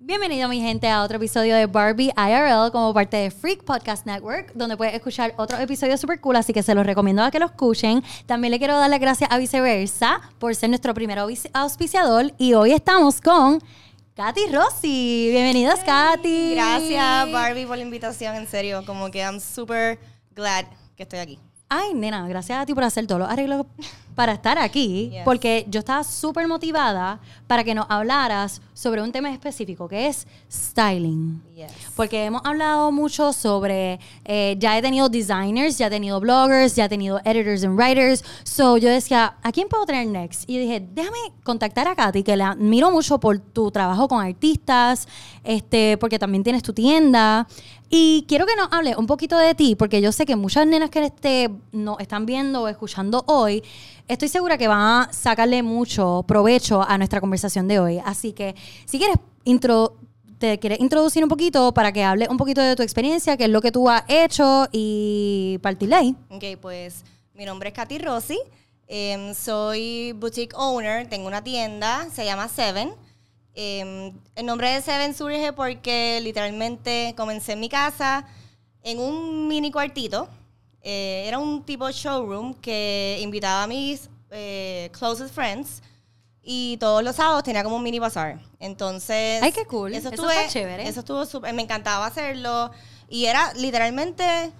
Bienvenido mi gente a otro episodio de Barbie IRL como parte de Freak Podcast Network, donde puedes escuchar otro episodio super cool, así que se los recomiendo a que lo escuchen. También le quiero dar las gracias a Viceversa por ser nuestro primer auspici- auspiciador y hoy estamos con Katy Rossi. Bienvenidos, Katy. Gracias, Barbie, por la invitación. En serio, como que I'm super glad que estoy aquí. Ay, nena, gracias a ti por hacer todos los arreglos para estar aquí, Yes. porque yo estaba súper motivada para que nos hablaras sobre un tema específico, que es styling. Yes. Porque hemos hablado mucho sobre, eh, ya he tenido designers, ya he tenido bloggers, ya he tenido editors and writers. So yo decía, ¿a quién puedo tener next? Y dije, déjame contactar a Katy, que la admiro mucho por tu trabajo con artistas, este, porque también tienes tu tienda. Y quiero que nos hable un poquito de ti, porque yo sé que muchas nenas que este, nos están viendo o escuchando hoy, estoy segura que van a sacarle mucho provecho a nuestra conversación de hoy. Así que, si quieres te quieres introducir un poquito para que hable un poquito de tu experiencia, qué es lo que tú has hecho y partir ahí. Ok, pues mi nombre es Katy Rossi. em, soy boutique owner, tengo una tienda, se llama Seven. Em, el nombre de Seven surge porque literalmente comencé en mi casa en un mini cuartito. Eh, era un tipo showroom que invitaba a mis eh, closest friends y todos los sábados tenía como un mini bazar. Entonces, Ay, qué cool. Eso, Eso estuve- está chévere. Eso estuvo súper, me encantaba hacerlo y era literalmente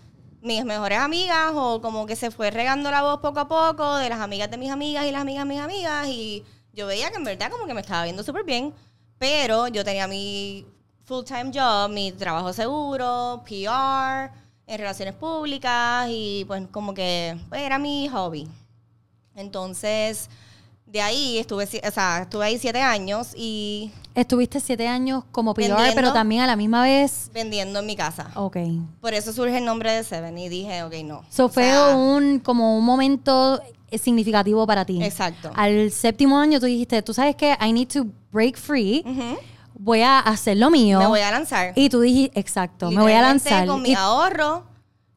mis mejores amigas o como que se fue regando la voz poco a poco de las amigas de mis amigas y las amigas de mis amigas y yo veía que en verdad como que me estaba viendo súper bien, pero yo tenía mi full time job, mi trabajo seguro, PR, en relaciones públicas y pues como que pues, era mi hobby. Entonces, de ahí estuve, o sea, estuve ahí siete años y Estuviste siete años como PR, pero también a la misma vez... vendiendo en mi casa. Ok. Por eso surge el nombre de Seven y dije, ok, no. So O fue sea, un, como un momento significativo para ti. Exacto. Al séptimo año tú dijiste, tú sabes que I need to break free, voy a hacer lo mío. Me voy a lanzar. Y tú dijiste, exacto, me voy a lanzar. Con mi Y- ahorro,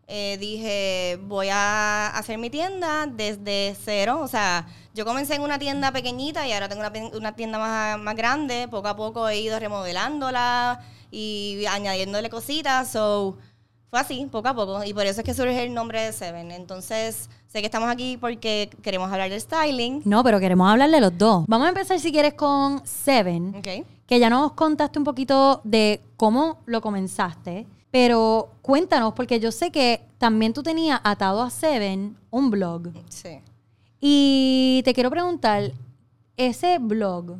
eh, dije, voy a hacer mi tienda desde cero. O sea, yo comencé en una tienda pequeñita y ahora tengo una, una tienda más, más grande. Poco a poco he ido remodelándola y añadiéndole cositas. So, fue así, poco a poco. Y por eso es que surge el nombre de Seven. Entonces, sé que estamos aquí porque queremos hablar de styling. No, pero queremos hablarle los dos. Vamos a empezar si quieres con Seven. Ok. que ya nos contaste un poquito de cómo lo comenzaste, pero cuéntanos, porque yo sé que también tú tenías atado a Seven un blog. Sí. Y te quiero preguntar, ese blog,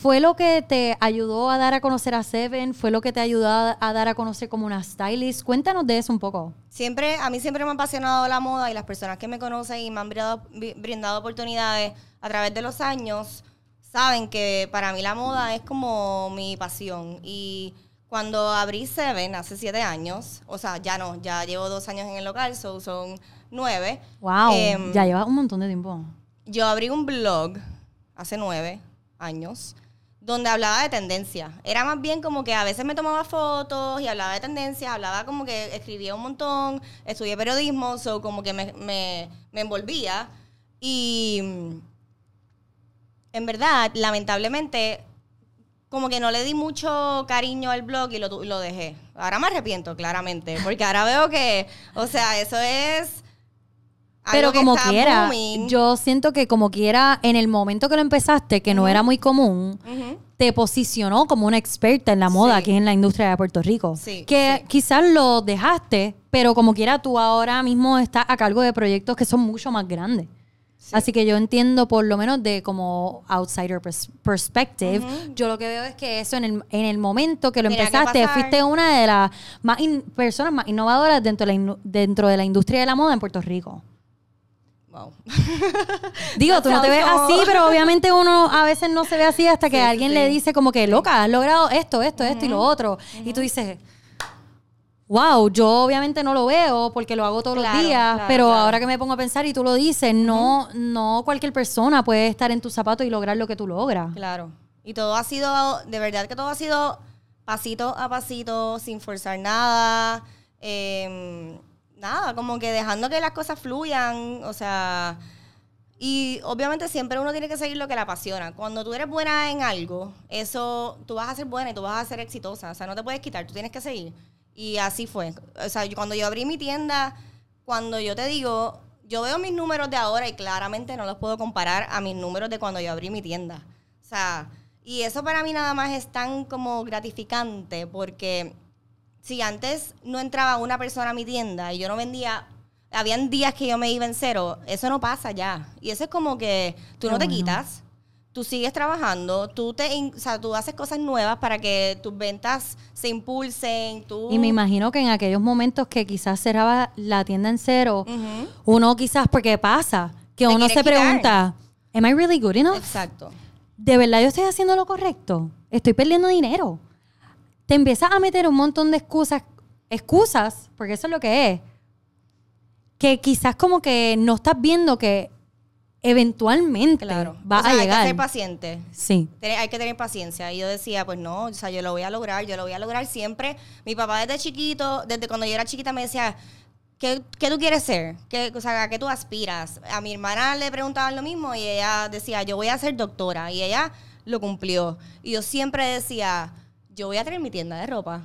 ¿fue lo que te ayudó a dar a conocer a Seven? ¿Fue lo que te ayudó a, a dar a conocer como una stylist? Cuéntanos de eso un poco. Siempre, a mí siempre me ha apasionado la moda y las personas que me conocen y me han brindado, brindado oportunidades a través de los años saben que para mí la moda es como mi pasión. Y cuando abrí Seven hace siete años, o sea, ya no, ya llevo dos años en el local, so son nueve. Wow, Em, ya lleva un montón de tiempo. yo abrí un blog hace nueve años donde hablaba de tendencia. Era más bien como que a veces me tomaba fotos y hablaba de tendencias, hablaba como que escribía un montón, estudié periodismo, so como que me, me- me envolvía. Y en verdad, lamentablemente, como que no le di mucho cariño al blog y lo, lo dejé. Ahora me arrepiento, claramente, porque ahora veo que, o sea, eso es... Pero como quiera, booming. yo siento que como quiera, en el momento que lo empezaste, que no era muy común, te posicionó como una experta en la moda Sí. aquí en la industria de Puerto Rico. Sí, que sí. quizás lo dejaste, pero como quiera tú ahora mismo estás a cargo de proyectos que son mucho más grandes. Así que yo entiendo por lo menos de como outsider pers- perspective, yo lo que veo es que eso en el, en el momento que lo Tenía empezaste, fuiste una de las más in- personas más innovadoras dentro de, la, dentro de la industria de la moda en Puerto Rico. Wow. Digo, tú no te ves así, pero obviamente uno a veces no se ve así hasta que Sí, alguien sí. le dice como que, loca, has logrado esto, esto, esto y lo otro. Y tú dices, wow, yo obviamente no lo veo porque lo hago todos Claro, los días, claro, pero claro. ahora que me pongo a pensar y tú lo dices, no, no cualquier persona puede estar en tus zapatos y lograr lo que tú logras. Claro. Y todo ha sido, de verdad que todo ha sido pasito a pasito, sin forzar nada. eh, nada, como que dejando que las cosas fluyan. O sea, Y obviamente siempre uno tiene que seguir lo que le apasiona. Cuando tú eres buena en algo, eso, tú vas a ser buena y tú vas a ser exitosa. O sea, no te puedes quitar, tú tienes que seguir. Y así fue. O sea, yo- cuando yo abrí mi tienda, cuando yo te digo, yo veo mis números de ahora y claramente no los puedo comparar a mis números de cuando yo abrí mi tienda. O sea, y eso para mí nada más es tan como gratificante porque si antes no entraba una persona a mi tienda y yo no vendía, habían días que yo me iba en cero, eso no pasa ya. Y eso es como que tú no te bueno. quitas, tú sigues trabajando, tú te, o sea, tú haces cosas nuevas para que tus ventas se impulsen, tú Y me imagino que en aquellos momentos que quizás cerraba la tienda en cero, uno quizás, porque pasa, que Te uno se quitar. pregunta, ¿Am I really good enough? Exacto. ¿De verdad yo estoy haciendo lo correcto? Estoy perdiendo dinero. Te empiezas a meter un montón de excusas, excusas, porque eso es lo que es, que quizás como que no estás viendo que eventualmente Claro. va O sea, a Hay que llegar. ser paciente. Sí. Hay que tener paciencia. Y yo decía, pues no, o sea, yo lo voy a lograr, yo lo voy a lograr siempre. Mi papá desde chiquito, desde cuando yo era chiquita, me decía, ¿qué, qué tú quieres ser? ¿Qué, o sea, ¿a qué tú aspiras? A mi hermana le preguntaban lo mismo y ella decía, yo voy a ser doctora. Y ella lo cumplió. Y yo siempre decía, yo voy a tener mi tienda de ropa.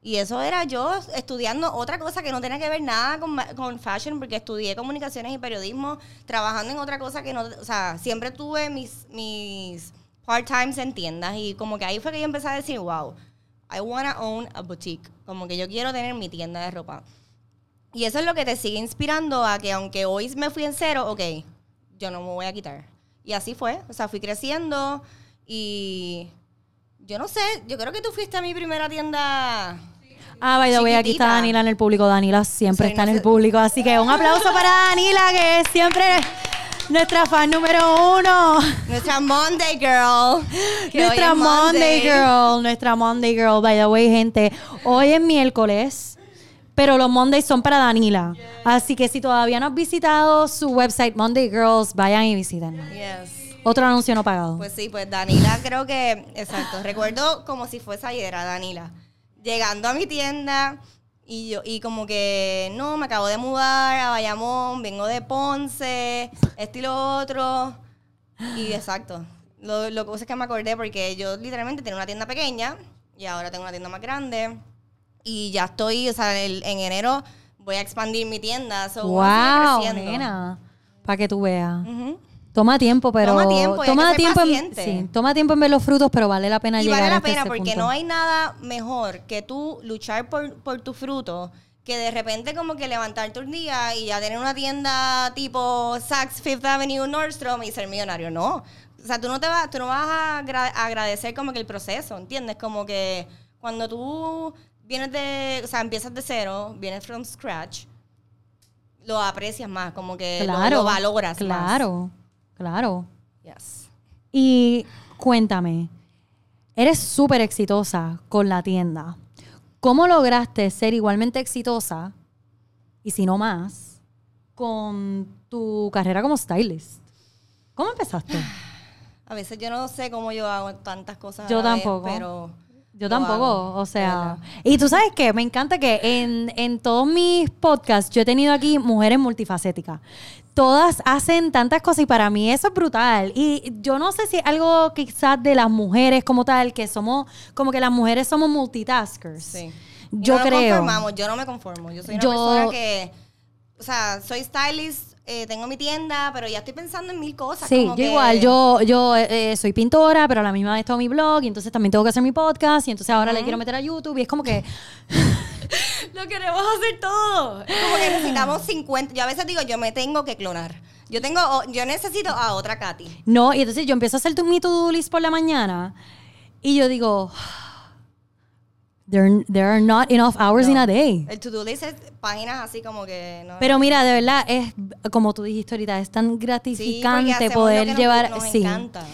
Y eso era yo estudiando otra cosa que no tenía que ver nada con, con fashion, porque estudié comunicaciones y periodismo, trabajando en otra cosa que no, o sea, siempre tuve mis, mis part-times en tiendas y como que ahí fue que yo empecé a decir, wow, I wanna own a boutique, como que yo quiero tener mi tienda de ropa. Y eso es lo que te sigue inspirando a que aunque hoy me fui en cero, ok, yo no me voy a quitar. Y así fue, o sea, fui creciendo y yo no sé, yo creo que tú fuiste a mi primera tienda. Ah, by the way, aquí está. Danila en el público. Danila siempre Sí, está no en el público. Así que un aplauso para Danila, que es siempre nuestra fan número uno. Nuestra Monday Girl. nuestra es Monday Girl. Nuestra Monday Girl. By the way, gente, hoy es miércoles. Pero los Mondays son para Danila. Así que si todavía no has visitado su website Monday Girls, vayan y visiten. Yes. Otro anuncio no pagado. Pues sí, pues Danila creo que, exacto, recuerdo como si fuese ayer a Danila, llegando a mi tienda y yo y como que, no, me acabo de mudar a Bayamón, vengo de Ponce, esto y lo otro, y exacto, lo, lo que pasa es que me acordé porque yo literalmente tenía una tienda pequeña y ahora tengo una tienda más grande y ya estoy, o sea, el- en enero voy a expandir mi tienda, so wow, nena. Para que tú veas. Ujú. Toma tiempo, pero. Toma tiempo hay toma que ser tiempo en, paciente. sí, toma tiempo en ver los frutos, pero vale la pena Y llegar vale la hasta pena ese porque punto. no hay nada mejor que tú luchar por, por tu fruto que de repente como que levantarte un día y ya tener una tienda tipo Saks Fifth Avenue Nordstrom y ser millonario. No. O sea, tú no te vas, tú no vas a agra- agradecer como que el proceso, ¿entiendes? Como que cuando tú vienes de, o sea, empiezas de cero, vienes from scratch, lo aprecias más, como que lo- Claro. lo, valoras más. Claro, claro. Yes. Y cuéntame, eres súper exitosa con la tienda. ¿Cómo lograste ser igualmente exitosa, y si no más, con tu carrera como stylist? ¿Cómo empezaste? A veces yo no sé cómo yo hago tantas cosas. a Yo vez, tampoco. pero Yo tampoco, hago, o sea. Y tú sabes qué, me encanta que en, en todos mis podcasts yo he tenido aquí mujeres multifacéticas. Todas hacen tantas cosas y para mí eso es brutal. Y yo no sé si algo quizás de las mujeres como tal, que somos, como que las mujeres somos multitaskers. Sí. Yo no creo. conformamos, yo no me conformo. Yo soy una Yo- persona que, o sea, soy stylist, eh, tengo mi tienda, pero ya estoy pensando en mil cosas. Sí, como yo que- igual, yo, yo eh, soy pintora, pero a la misma vez tengo mi blog y entonces también tengo que hacer mi podcast y entonces ahora le quiero meter a YouTube y es como que lo queremos hacer todo. Como que necesitamos 50. Yo a veces digo, yo me tengo que clonar. Yo tengo, yo necesito a otra Katy. No, y entonces yo empiezo a hacer tu, mi to-do list por la mañana y yo digo, there, there are not enough hours in a day. El to-do list es páginas así como que no. Pero mira, de verdad, es como tú dijiste ahorita, es tan Sí, gratificante hacemos poder nos- llevar... Nos, sí. encanta.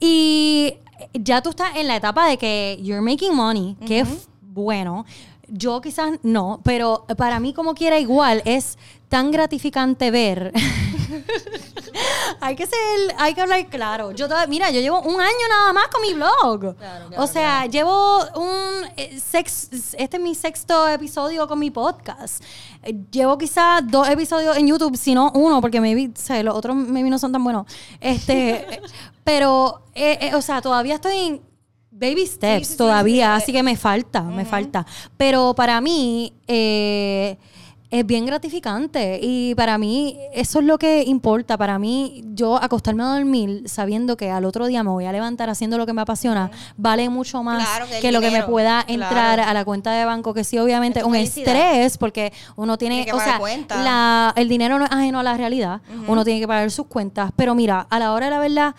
Y ya tú estás en la etapa de que you're making money, que es bueno. Yo quizás no, pero para mí como quiera igual es tan gratificante ver hay que ser, hay que hablar claro. Yo todavía- mira, yo llevo un año nada más con mi blog. Claro, claro, o sea, llevo un eh, sex, este es mi sexto episodio con mi podcast. Eh, Llevo quizás dos episodios en YouTube, si no uno, porque maybe, o sea, los otros maybe no son tan buenos. Este, eh, pero, eh, o sea, todavía estoy en baby steps sí, sí, todavía, sí. así que me falta, me falta. Pero para mí, eh, es bien gratificante y para mí eso es lo que importa. Para mí, yo acostarme a dormir sabiendo que al otro día me voy a levantar haciendo lo que me apasiona, vale mucho más Claro, que lo que me pueda entrar Claro. a la cuenta de banco, que sí, obviamente, Es un felicidad. estrés, porque uno tiene, Tiene que o pagar sea, la- el dinero no es ajeno a la realidad, uno tiene que pagar sus cuentas, pero mira, a la hora de la verdad,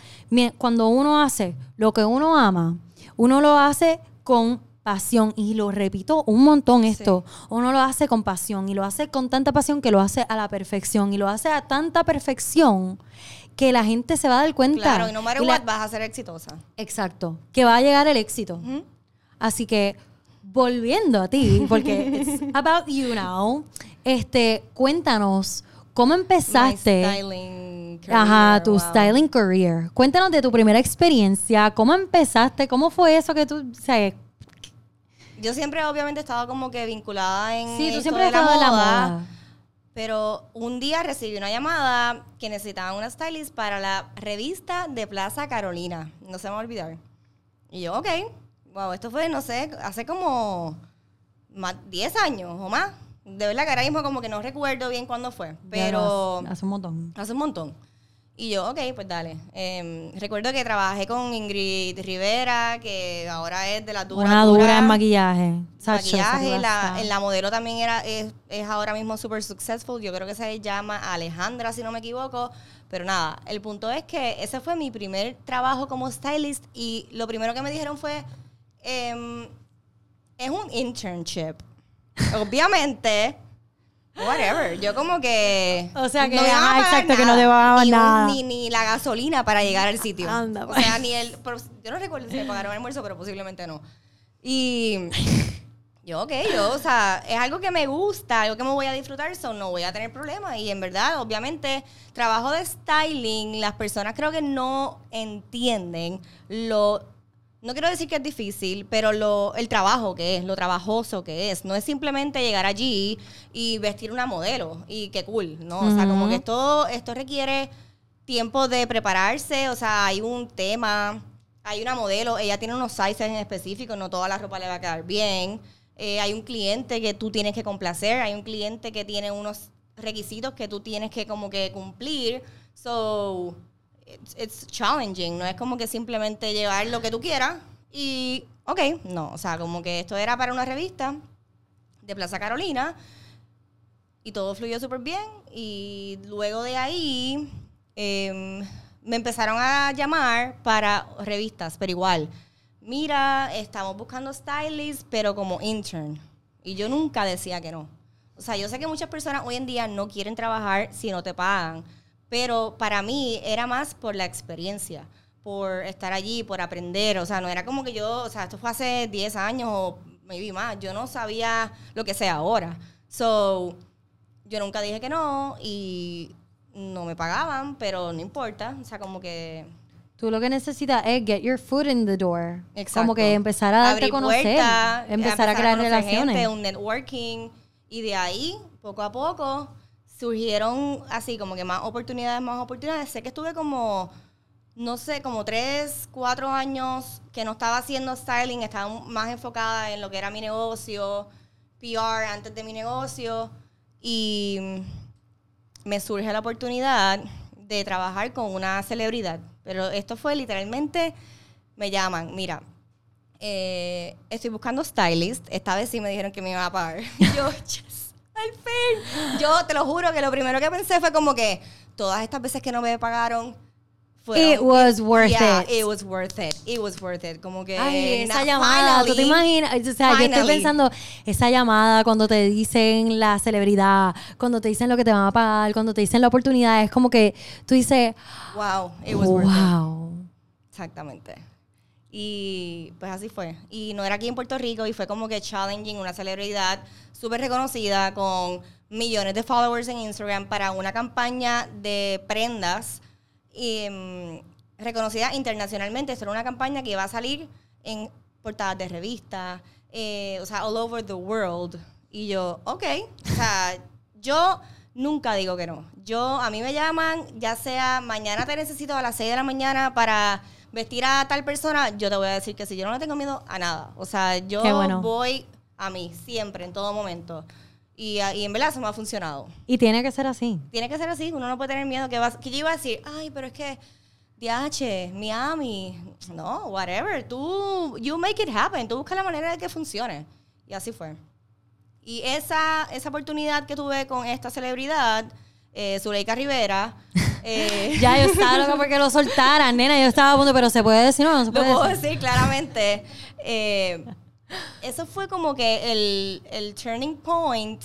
cuando uno hace lo que uno ama, uno lo hace con pasión y lo repito un montón esto, uno lo hace con pasión y lo hace con tanta pasión que lo hace a la perfección y lo hace a tanta perfección que la gente se va a dar cuenta. Claro, y no matter Y la- what, vas a ser exitosa. Exacto, que va a llegar el éxito. Así que volviendo a ti, porque it's about you now, este, cuéntanos cómo empezaste. Career, Ajá, tu wow. styling career. Cuéntanos de tu primera experiencia, cómo empezaste, cómo fue eso que tú, o sea, Yo siempre obviamente he estado como que vinculada en sí, tú siempre de la moda, moda. Pero un día recibí una llamada que necesitaban una stylist para la revista de Plaza Carolina. No se me va a olvidar. Y yo, ok. Wow, esto fue, no sé, hace como más 10 años o más. De verdad que ahora mismo como que no recuerdo bien cuándo fue. Pero hace un montón. Hace un montón. Y yo, ok, pues dale. Em, recuerdo que trabajé con Ingrid Rivera, que ahora es de la dura. Una dura en maquillaje. Sacho, Maquillaje, la, en la modelo también era, es, es ahora mismo super successful. Yo creo que se llama Alejandra, si no me equivoco. Pero nada, el punto es que ese fue mi primer trabajo como stylist y lo primero que me dijeron fue, em, es un internship. Obviamente, whatever. Yo como que... O sea que, me iban a ajá, pagar exacto, que no te nada, ni nada. Ni, ni la gasolina para llegar al sitio. Anda, o pues. sea, ni el... yo no recuerdo si me pagaron el almuerzo, pero posiblemente no. Y... Yo, ok, yo, o sea, es algo que me gusta, algo que me voy a disfrutar, so no voy a tener problemas. Y en verdad, obviamente, trabajo de styling, las personas creo que no entienden lo. No quiero decir que es difícil, pero lo, el trabajo que es, lo trabajoso que es. No es simplemente llegar allí y vestir una modelo y qué cool, ¿no? O sea, como que esto, esto requiere tiempo de prepararse, o sea, hay un tema, hay una modelo, ella tiene unos sizes en específico, no toda la ropa le va a quedar bien. Eh, hay un cliente que tú tienes que complacer, hay un cliente que tiene unos requisitos que tú tienes que como que cumplir. So, it's, it's challenging, no es como que simplemente llevar lo que tú quieras y, ok, no, o sea, como que esto era para una revista de Plaza Carolina y todo fluyó súper bien y luego de ahí em, me empezaron a llamar para revistas, pero igual, mira, estamos buscando stylists, pero como intern. Y yo nunca decía que no. O sea, yo sé que muchas personas hoy en día no quieren trabajar si no te pagan, pero para mí era más por la experiencia, por estar allí, por aprender. O sea, no era como que yo, o sea, esto fue hace 10 años o maybe más. Yo no sabía lo que sé ahora. So, yo nunca dije que no y no me pagaban, pero no importa. O sea, como que Tú lo que necesitas es get your foot in the door. Exacto. Como que empezar a darte a conocer. puertas, empezar a crear conocer relaciones. gente, un networking. Y de ahí, poco a poco, surgieron así como que más oportunidades, más oportunidades. Sé que estuve como, no sé, como tres, cuatro años que no estaba haciendo styling, estaba más enfocada en lo que era mi negocio, PR antes de mi negocio. Y me surge la oportunidad de trabajar con una celebridad. Pero esto fue literalmente, me llaman, mira, eh, estoy buscando stylist. Esta vez sí me dijeron que me iban a pagar. Yo, al fin. Yo te lo juro que lo primero que pensé fue como que todas estas veces que no me pagaron. fueron- It was worth Yeah, it. it was worth it. It was worth it. Como que. Ay, esa llamada, tú te finally, imaginas, o sea, yo estoy finally. pensando, esa llamada cuando te dicen la celebridad, cuando te dicen lo que te van a pagar, cuando te dicen la oportunidad, es como que tú dices, Wow, it was worth it. wow. Exactamente. Y pues así fue. Y no era aquí en Puerto Rico y fue como que challenging, una celebridad súper reconocida con millones de followers en Instagram para una campaña de prendas em, reconocida internacionalmente. Esto una campaña que iba a salir en portadas de revistas, eh, o sea, all over the world. Y yo, ok, o sea, yo nunca digo que no. Yo, a mí me llaman, ya sea mañana te necesito a las 6 de la mañana para vestir a tal persona, yo te voy a decir que sí, yo no le tengo miedo a nada. O sea, yo bueno. voy a mí, siempre, en todo momento. Y, a- y en verdad eso me ha funcionado. Y tiene que ser así. Tiene que ser así, uno no puede tener miedo que, vas, que yo iba a decir, ay, pero es que DH, Miami, no, whatever, tú, you make it happen, tú busca la manera de que funcione. Y así fue. Y esa, esa oportunidad que tuve con esta celebridad, eh, Zuleika Rivera, eh, Ya yo estaba loca porque lo soltaran, nena. Yo estaba a punto, pero se puede decir, no, no se lo puede puedo decir. decir claramente. eh, eso fue como que el, el turning point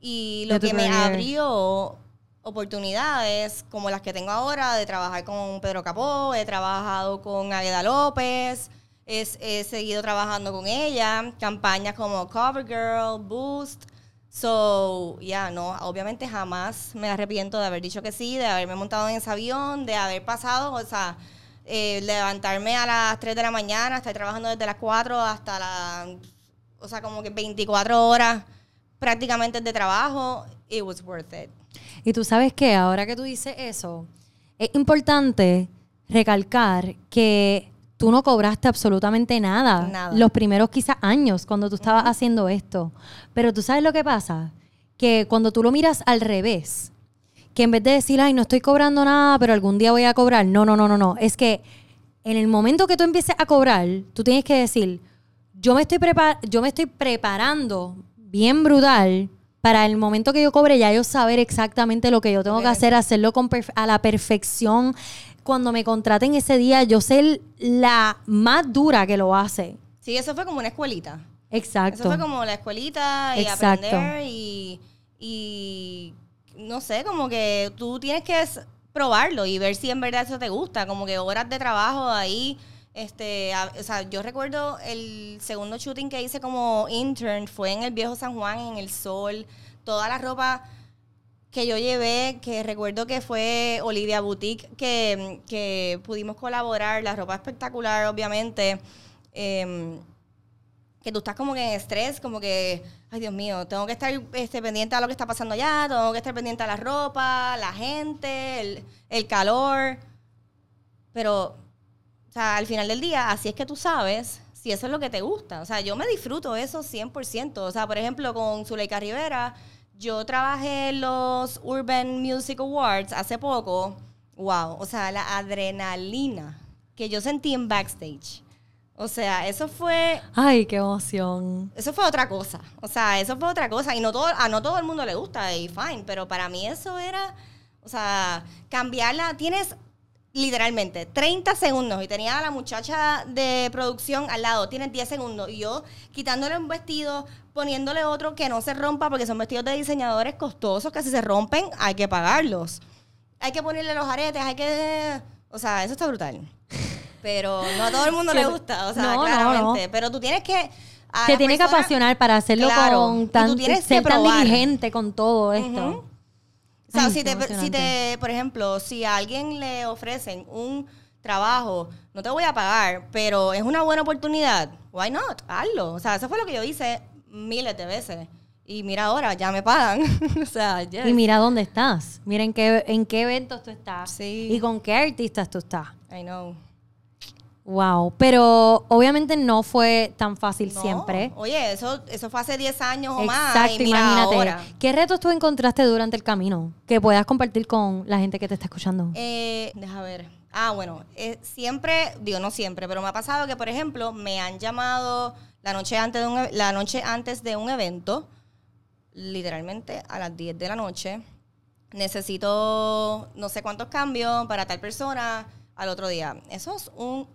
y lo que me abrió oportunidades como las que tengo ahora de trabajar con Pedro Capó, he trabajado con Agueda López, es- he seguido trabajando con ella, campañas como CoverGirl, Boost. So, ya, no, obviamente jamás me arrepiento de haber dicho que sí, de haberme montado en ese avión, de haber pasado, o sea, eh, levantarme a las 3 de la mañana, estar trabajando desde las 4 hasta las, o sea, como que 24 horas prácticamente de trabajo, it was worth it. Y tú sabes que ahora que tú dices eso, es importante recalcar que tú no cobraste absolutamente nada, Nada. los primeros quizás años cuando tú estabas haciendo esto. Pero tú sabes lo que pasa, que cuando tú lo miras al revés, que en vez de decir, ay, no estoy cobrando nada, pero algún día voy a cobrar, no, no, no, no, no, es que en el momento que tú empieces a cobrar, tú tienes que decir, yo me estoy, prepar yo me estoy preparando bien brutal para el momento que yo cobre ya yo saber exactamente lo que yo tengo que hacer, hacerlo con a la perfección. Cuando me contraten ese día, yo ser la más dura que lo hace. Sí, eso fue como una escuelita. Exacto. Eso fue como la escuelita y Exacto. aprender y, y no sé, como que tú tienes que probarlo y ver si en verdad eso te gusta, como que horas de trabajo ahí. Este, a- o sea, yo recuerdo el segundo shooting que hice como intern fue en el viejo San Juan, en el sol, toda la ropa que yo llevé, que recuerdo que fue Olivia Boutique, que, que pudimos colaborar, la ropa espectacular, obviamente. Em, que tú estás como que en estrés, como que, ay Dios mío, tengo que estar este, pendiente a lo que está pasando allá, tengo que estar pendiente a la ropa, la gente, el, el calor. Pero, o sea, al final del día, así es que tú sabes si eso es lo que te gusta. O sea, yo me disfruto eso 100%. O sea, por ejemplo, con Zuleika Rivera, yo trabajé en los Urban Music Awards hace poco. Wow, o sea, la adrenalina que yo sentí en backstage. O sea, eso fue Ay, qué emoción. eso fue otra cosa. O sea, eso fue otra cosa. Y no todo, a no todo el mundo le gusta, y fine. Pero para mí eso era, o sea, cambiarla. Tienes literalmente 30 segundos. Y tenía a la muchacha de producción al lado. Tienes 10 segundos. Y yo quitándole un vestido, poniéndole otro que no se rompa, porque son vestidos de diseñadores costosos que si se rompen hay que pagarlos. Hay que ponerle los aretes, hay que... O sea, eso está brutal. Pero no a todo el mundo le gusta, o sea, No, no, claramente. no. Pero tú tienes que... Te las tiene que apasionar para hacerlo Claro, con tan, tienes ser que tan diligente con todo esto. O sea, Ay, si, te, si te, por ejemplo, si a alguien le ofrecen un trabajo, no te voy a pagar, pero es una buena oportunidad, why not? Hazlo. O sea, eso fue lo que yo hice miles de veces. Y mira ahora, ya me pagan. o sea, yes. Y mira dónde estás. Mira en qué, en qué eventos tú estás. Sí. Y con qué artistas tú estás. I know. Wow. Pero obviamente no fue tan fácil No. siempre. Oye, eso, eso fue hace 10 años o más. Exacto, imagínate. ahora. ¿Qué retos tú encontraste durante el camino que puedas compartir con la gente que te está escuchando? Eh, deja ver. Ah, bueno, eh, siempre, digo no siempre, pero me ha pasado que, por ejemplo, me han llamado la noche antes de un, e- la noche antes de un evento, literalmente a las 10 de la noche. Necesito no sé cuántos cambios para tal persona al otro día. Eso es un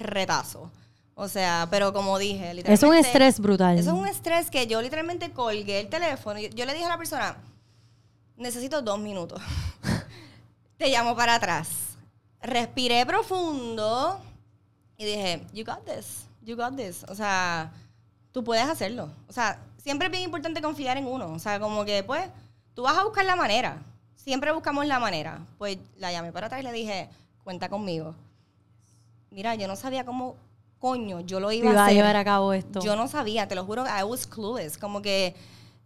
retazo. O sea, pero como dije, literalmente. es un estrés brutal. Eso es un estrés que yo literalmente colgué el teléfono y yo le dije a la persona, necesito dos minutos. Te llamo para atrás. Respiré profundo y dije, you got this, you got this. O sea, tú puedes hacerlo. O sea, siempre es bien importante confiar en uno. O sea, como que pues, tú vas a buscar la manera. siempre buscamos la manera. Pues la llamé para atrás y le dije, cuenta conmigo. Mira, yo no sabía cómo coño yo lo iba, Iba a a hacer. llevar a cabo esto. Yo no sabía, te lo juro, I was clueless. Como que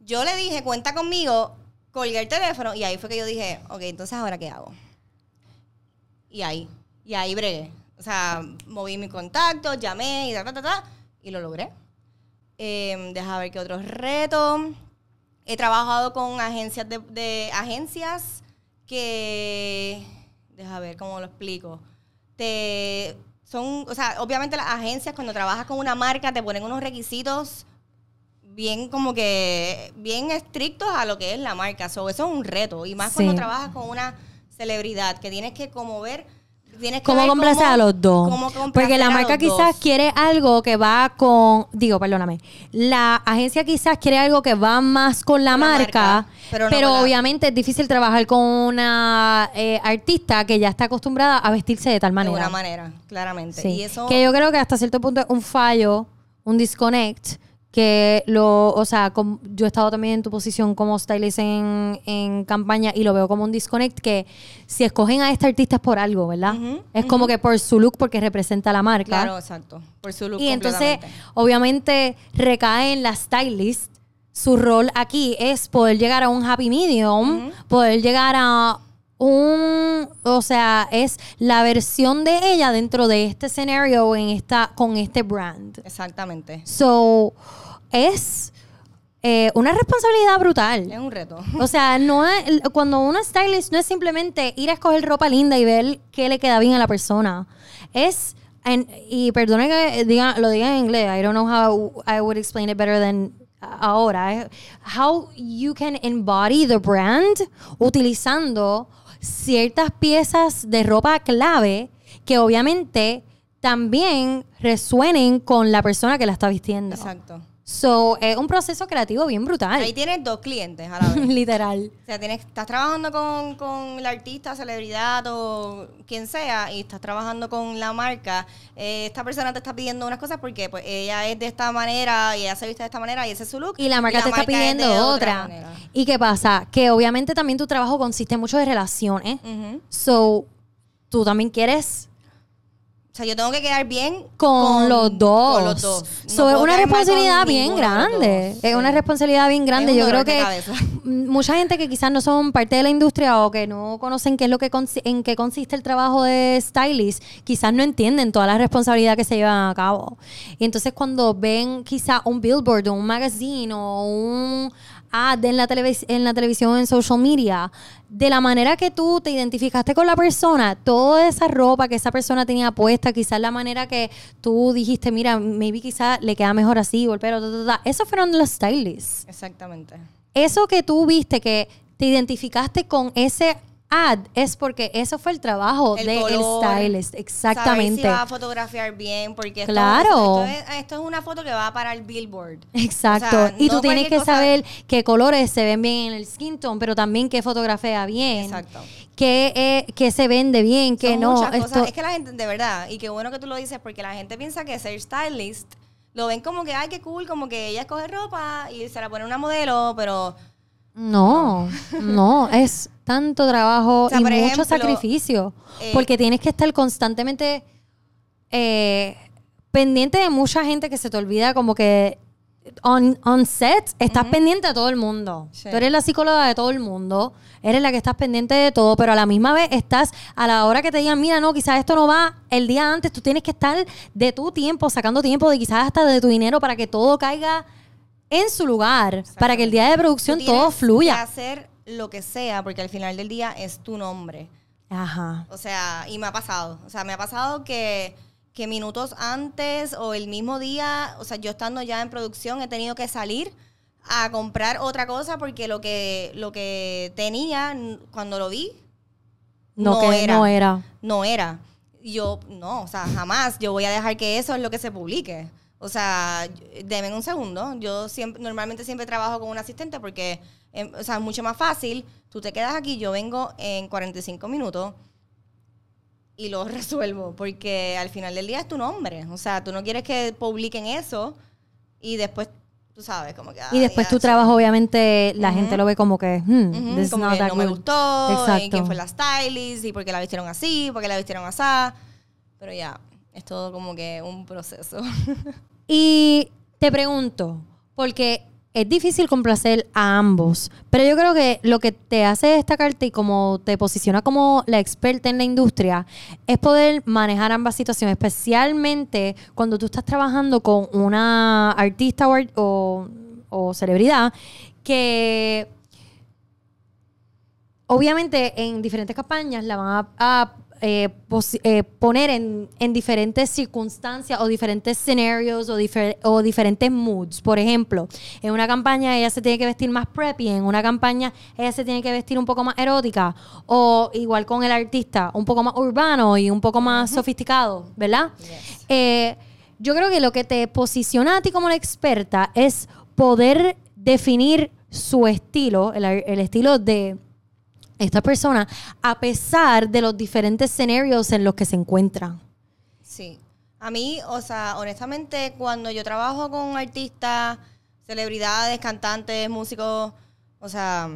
yo le dije, cuenta conmigo, colgué el teléfono y ahí fue que yo dije, ok, entonces ahora qué hago. Y ahí, y ahí bregué. O sea, moví mi contacto, llamé y ta, ta, ta, ta, y lo logré. Eh, deja ver qué otros retos. He trabajado con agencias de, de agencias que deja ver cómo lo explico. Te son, o sea, obviamente las agencias cuando trabajas con una marca te ponen unos requisitos bien como que bien estrictos a lo que es la marca. So, eso es un reto y más Sí. cuando trabajas con una celebridad que tienes que como ver ¿Cómo complacer a los dos? Porque la marca quizás dos. quiere algo que va con, digo, perdóname, la agencia quizás quiere algo que va más con la marca, marca, pero, la- obviamente es difícil trabajar con una eh, artista que ya está acostumbrada a vestirse de tal de manera. una manera, claramente. Sí. Y eso Que yo creo que hasta cierto punto es un fallo, un disconnect, que lo, o sea, com- yo he estado también en tu posición como stylist en, en campaña y lo veo como un disconnect que si escogen a este artista es por algo, ¿verdad? Es como que por su look porque representa la marca. Claro, exacto. Por su look y entonces, obviamente, recae en la stylist. Su rol aquí es poder llegar a un happy medium, poder llegar a un, o sea, es la versión de ella dentro de este escenario en esta, con este brand. Exactamente. So, es eh, una responsabilidad brutal. Es un reto. O sea, no es, cuando uno stylist no es simplemente ir a escoger ropa linda y ver qué le queda bien a la persona. Es, y perdone que diga, lo diga en inglés, I don't know how I would explain it better than ahora. How you can embody the brand utilizando ciertas piezas de ropa clave que obviamente también resuenen con la persona que la está vistiendo. Exacto. So, es un proceso creativo bien brutal. Ahí tienes dos clientes a la vez. Literal. O sea, tienes, estás trabajando con, con la artista, celebridad o quien sea y estás trabajando con la marca. Eh, esta persona te está pidiendo unas cosas porque pues ella es de esta manera y ella se viste de esta manera y ese es su look. Y la marca te está es pidiendo otra. ¿Y qué pasa? Que obviamente también tu trabajo consiste mucho de relaciones. So, tú también quieres O sea, yo tengo que quedar bien con, los dos. Con los dos. No So, es una responsabilidad bien grande. Es una responsabilidad bien grande. Yo creo que cabeza. mucha gente que quizás no son parte de la industria o que no conocen qué es lo que en qué consiste el trabajo de stylist, quizás no entienden toda la responsabilidad que se lleva a cabo. Y entonces cuando ven quizás un billboard o un magazine o un ad en la, en la televisión en social media, de la manera que tú te identificaste con la persona, toda esa ropa que esa persona tenía puesta, quizás la manera que tú dijiste, mira, maybe quizás le queda mejor así, o el pelo, ta, ta, ta. esos fueron los stylists Exactamente. eso que tú viste, que te identificaste con ese ad, es porque eso fue el trabajo El del color, stylist. Exactamente. Saber si va a fotografiar bien, porque esto, Claro. esto, es, esto es una foto que va para el billboard. Exacto. O sea, y tú tienes que cosa- saber qué colores se ven bien en el skin tone, pero también qué fotografía bien. Exacto. Qué, eh, qué se vende bien, qué Son no. muchas Esto- cosas. Es que la gente, de verdad, y qué bueno que tú lo dices, porque la gente piensa que ser stylist lo ven como que, ay, qué cool, como que ella escoge ropa y se la pone una modelo, pero No, no, es tanto trabajo O sea, y mucho ejemplo, sacrificio. eh, porque tienes que estar constantemente eh, pendiente de mucha gente que se te olvida como que on, on set estás pendiente de todo el mundo. Sí. Tú eres la psicóloga de todo el mundo, eres la que estás pendiente de todo, pero a la misma vez estás a la hora que te digan, mira, no, quizás esto no va el día antes, tú tienes que estar de tu tiempo, sacando tiempo de quizás hasta de tu dinero para que todo caiga en su lugar, para que el día de producción tú todo fluya. que hacer lo que sea, porque al final del día es tu nombre. Ajá. O sea, y me ha pasado. O sea, me ha pasado que, que minutos antes o el mismo día, o sea, yo estando ya en producción, he tenido que salir a comprar otra cosa porque lo que, lo que tenía cuando lo vi No, No que era. no era. no era. Yo, no, o sea, jamás yo voy a dejar que eso es lo que se publique. O sea, denme un segundo. Yo siempre, normalmente siempre trabajo con un asistente porque, em, o sea, es mucho más fácil. Tú te quedas aquí, yo vengo en 45 minutos y lo resuelvo porque al final del día es tu nombre. O sea, tú no quieres que publiquen eso y después tú sabes, como que... Y después tu trabajo, obviamente, la gente lo ve como que, hmm, this is como que no me good. gustó, y Exacto. quién fue la stylist, y por qué la vistieron así, por qué la vistieron así. Pero ya, es todo como que un proceso. Y te pregunto, porque es difícil complacer a ambos, pero yo creo que lo que te hace destacarte y como te posiciona como la experta en la industria es poder manejar ambas situaciones, especialmente cuando tú estás trabajando con una artista o, celebridad que obviamente en diferentes campañas la van a, a, eh, eh, poner en, en diferentes circunstancias o diferentes escenarios o, difer- o diferentes moods. Por ejemplo, en una campaña ella se tiene que vestir más preppy, en una campaña ella se tiene que vestir un poco más erótica o igual con el artista, un poco más urbano y un poco más sofisticado, ¿verdad? Eh, yo creo que lo que te posiciona a ti como la experta es poder definir su estilo, el, el estilo de esta persona, a pesar de los diferentes escenarios en los que se encuentra. Sí. A mí, o sea, honestamente, cuando yo trabajo con artistas, celebridades, cantantes, músicos, o sea,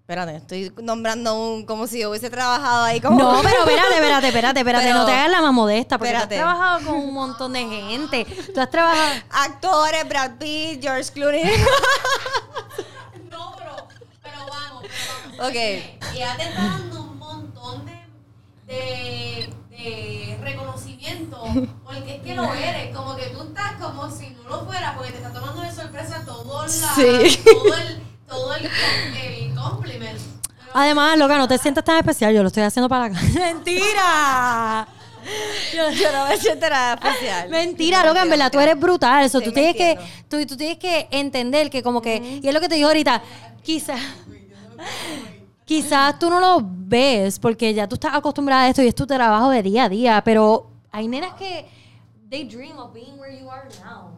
espérate, estoy nombrando un como si yo hubiese trabajado ahí como No, pero espérate, espérate, espérate, espérate, Pero- no te hagas la más modesta, porque espérate. tú has trabajado con un montón de gente. Tú has trabajado... actores, Brad Pitt, George Clooney. No, pero, pero vamos, pero vamos. Ok. Y ella te está dando un montón de, de, de reconocimiento, porque es que lo eres, como que tú estás como si no lo fuera, porque te está tomando de sorpresa todo, la, Sí. todo el, todo el, el compliment. Pero- Además, loca, no te sientas tan especial, yo lo estoy haciendo para la ¡Mentira! yo no me siento nada especial. Mentira, loca, en verdad, tú eres brutal. Eso, Sí, tú, tienes que, tú, tú tienes que entender que como que, y es lo que te digo ahorita, quizás, quizás tú no lo ves porque ya tú estás acostumbrada a esto y es tu trabajo de día a día, pero hay nenas que, they dream of being where you are now.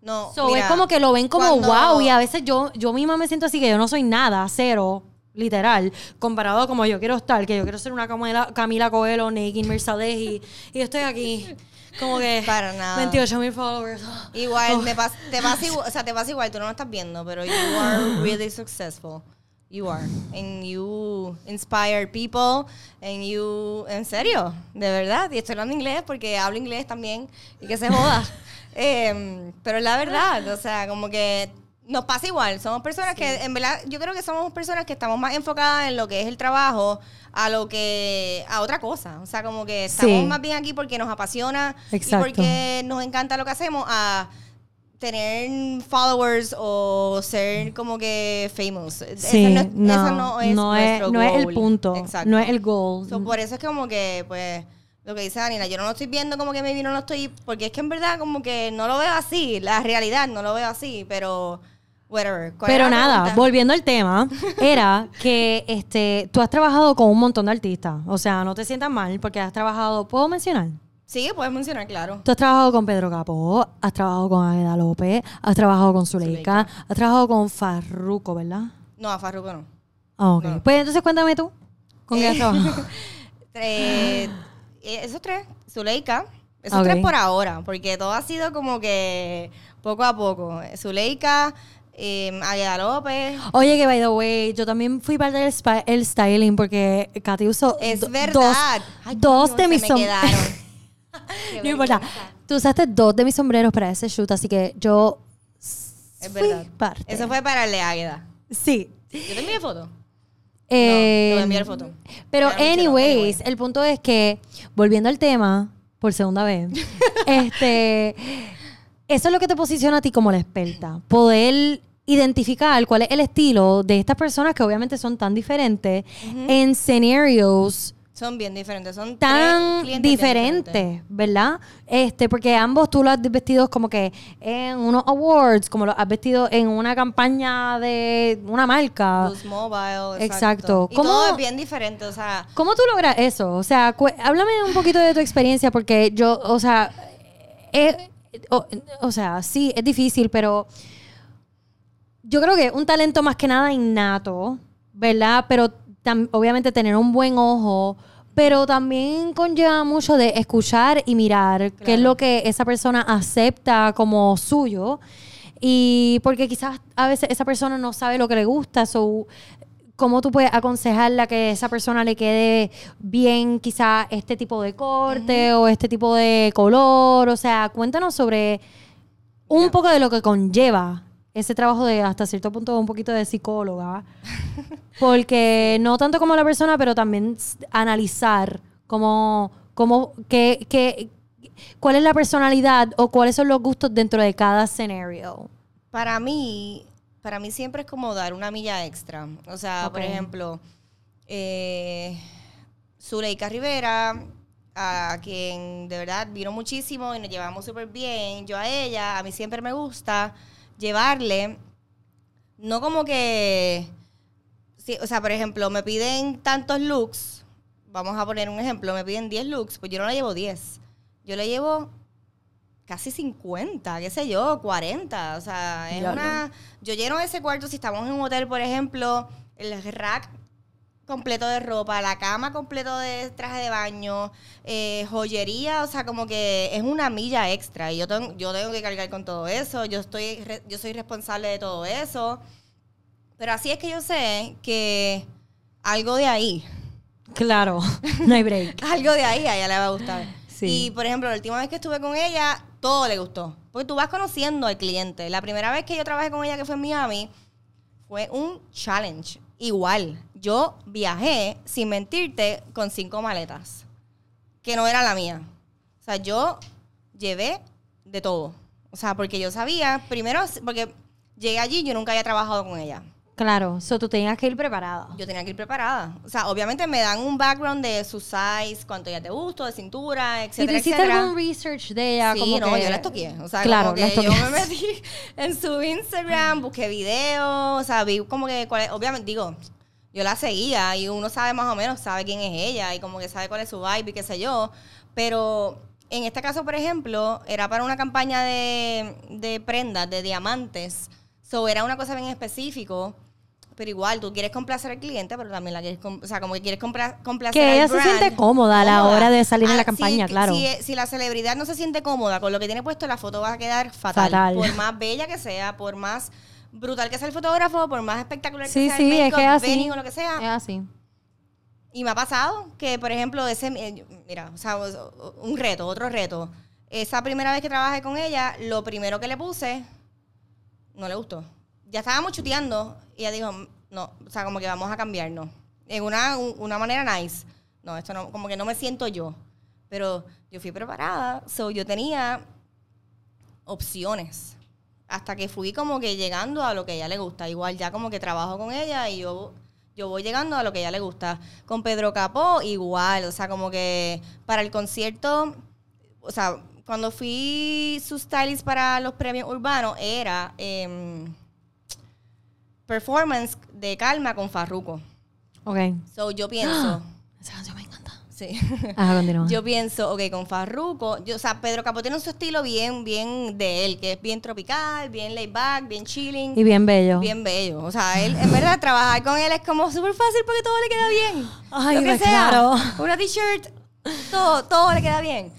No, So, mira, es como que lo ven como cuando- wow y a veces yo, yo misma me siento así que yo no soy nada, cero, literal, comparado a como yo quiero estar, que yo quiero ser una Camila, Camila Coelho, Naked Mercedes y, y estoy aquí como que Para nada. 28 mil followers. Igual, me pas- te pasa igual, o sea, te pasa igual, tú no lo estás viendo, pero you are really successful. You are. And you inspire people. And you, en serio, de verdad. Y estoy hablando inglés porque hablo inglés también. Y que se joda. Em, pero la verdad, o sea, como que nos pasa igual. Somos personas que, en verdad, yo creo que somos personas que estamos más enfocadas en lo que es el trabajo a lo que, a otra cosa. O sea, como que estamos Sí. más bien aquí porque nos apasiona Exacto. y porque nos encanta lo que hacemos a tener followers o ser como que famous. Sí, Eso no, no, eso no es no es, nuestro no es el goal. punto, Exacto. no es el goal. So, por eso es como que, pues, lo que dice Danila, yo no lo estoy viendo como que maybe no lo estoy, porque es que en verdad como que no lo veo así, la realidad no lo veo así, pero whatever. ¿Cuál Pero nada, volviendo al tema, era que este, tú has trabajado con un montón de artistas. O sea, no te sientas mal porque has trabajado, ¿puedo mencionar? Sí, puedes mencionar, claro. Tú has trabajado con Pedro Capó, has trabajado con Aida López, has trabajado con Zuleika, Zuleika. has trabajado con Farruko, ¿verdad? No, a Farruko no. Ah, ok. No. Pues entonces cuéntame tú. ¿Con quién has Eh, trabajado? Eh, esos tres, Zuleika, esos tres por ahora, porque todo ha sido como que poco a poco. Zuleika, eh, Agueda López. Oye, que by the way, yo también fui parte del el styling porque Katy usó Es verdad. dos, Ay, dos coño, de mis sombreros. no importa. Tú usaste dos de mis sombreros para ese shoot, así que yo Es fui verdad. parte. Eso fue para el de Águeda. Sí. ¿Yo te envié foto? Eh, te voy a enviar foto. Pero, no anyways, anyway. el punto es que, volviendo al tema, por segunda vez, este, eso es lo que te posiciona a ti como la experta. Poder identificar cuál es el estilo de estas personas que obviamente son tan diferentes en scenarios Son bien diferentes. Son tan diferentes, ¿verdad? Este, porque ambos tú lo has vestido como que en unos awards, como lo has vestido en una campaña de una marca. Boost Mobile. Exacto. Y ¿Cómo- todo es bien diferente. O sea, ¿Cómo tú logras eso? O sea, háblame un poquito de tu experiencia, porque yo, o sea, eh, o, o sea, sí, es difícil, pero yo creo que un talento más que nada innato, ¿verdad? Pero tam- obviamente tener un buen ojo, pero también conlleva mucho de escuchar y mirar qué es lo que esa persona acepta como suyo. Y porque quizás a veces esa persona no sabe lo que le gusta, so, ¿cómo tú puedes aconsejarla que esa persona le quede bien quizás este tipo de corte o este tipo de color? O sea, cuéntanos sobre un poco de lo que conlleva ese trabajo de hasta cierto punto un poquito de psicóloga. Porque no tanto como la persona, pero también analizar cómo, cómo, qué, qué- cuál es la personalidad o cuáles son los gustos dentro de cada escenario. Para mí, para mí siempre es como dar una milla extra. O sea, por ejemplo, eh, Zuleika Rivera, a quien de verdad vino muchísimo y nos llevamos súper bien. Yo a ella, a mí siempre me gusta llevarle, no como que, sí, o sea, por ejemplo, me piden tantos looks, vamos a poner un ejemplo, me piden 10 looks, pues yo no le llevo 10. Yo le llevo casi 50, qué sé yo, 40. O sea, es una. Yo lleno ese cuarto, si estamos en un hotel, por ejemplo, el rack completo de ropa, la cama completo de traje de baño, eh, joyería, o sea, como que es una milla extra. Y yo tengo, yo tengo que cargar con todo eso, yo estoy yo soy responsable de todo eso. Pero así es que yo sé que algo de ahí, Claro, no hay break. algo de ahí a ella le va a gustar. Sí. Y, por ejemplo, la última vez que estuve con ella, todo le gustó. Porque tú vas conociendo al cliente. La primera vez que yo trabajé con ella, que fue en Miami, fue un challenge. Igual, yo viajé, sin mentirte, con cinco maletas. Que no era la mía. O sea, yo llevé de todo. O sea, porque yo sabía, primero, porque llegué allí, yo nunca había trabajado con ella. Claro, so tú tenías que ir preparada. Yo tenía que ir preparada. O sea, obviamente me dan un background de su size, cuánto ya te gusta, de cintura, ¿Y tú etcétera, hiciste etcétera. algún research de ella? Sí, como no, que- yo la toqué. O sea, Claro, como la que yo me metí en su Instagram, busqué videos, o sea, vi como que, cuál es- obviamente, digo, yo la seguía y uno sabe más o menos, sabe quién es ella y como que sabe cuál es su vibe y qué sé yo. Pero en este caso, por ejemplo, era para una campaña de, de prendas, de diamantes. So, era una cosa bien específico. Pero igual, tú quieres complacer al cliente, pero también la quieres, o sea, como que quieres compra- complacer Que al ella se siente cómoda a la hora de salir en la campaña, si- claro. Si, si la celebridad no se siente cómoda con lo que tiene puesto, la foto va a quedar fatal. Fatal. Por más bella que sea, por más brutal que sea el fotógrafo, por más espectacular Sí, que sea sí, el es make-up, que es así. venue o lo que sea. Es así. Y me ha pasado que, por ejemplo, ese, eh, mira, o sea, un reto, otro reto. Esa primera vez que trabajé con ella, lo primero que le puse, no le gustó. Ya estábamos chuteando y ella dijo, no, o sea, como que vamos a cambiarnos. En una, un- una manera nice. No, esto no, como que no me siento yo. Pero yo fui preparada, so yo tenía opciones. Hasta que fui como que llegando a lo que a ella le gusta. Igual ya como que trabajo con ella y yo, yo voy llegando a lo que a ella le gusta. Con Pedro Capó, igual. O sea, como que para el concierto, o sea, cuando fui su stylist para los premios urbanos, era em, performance de Calma con Farruko. Ok. So yo pienso, Esa canción me encanta. Sí. Ajá, continúa. Yo pienso, ok, con Farruko, yo, o sea, Pedro Capó tiene su estilo bien, bien de él, que es bien tropical, bien laid back, bien chilling, y bien bello. bien bello. O sea, él, en verdad, trabajar con él es como súper fácil porque todo le queda bien. Ay, Lo que sea, claro. una t-shirt, todo, todo le queda bien.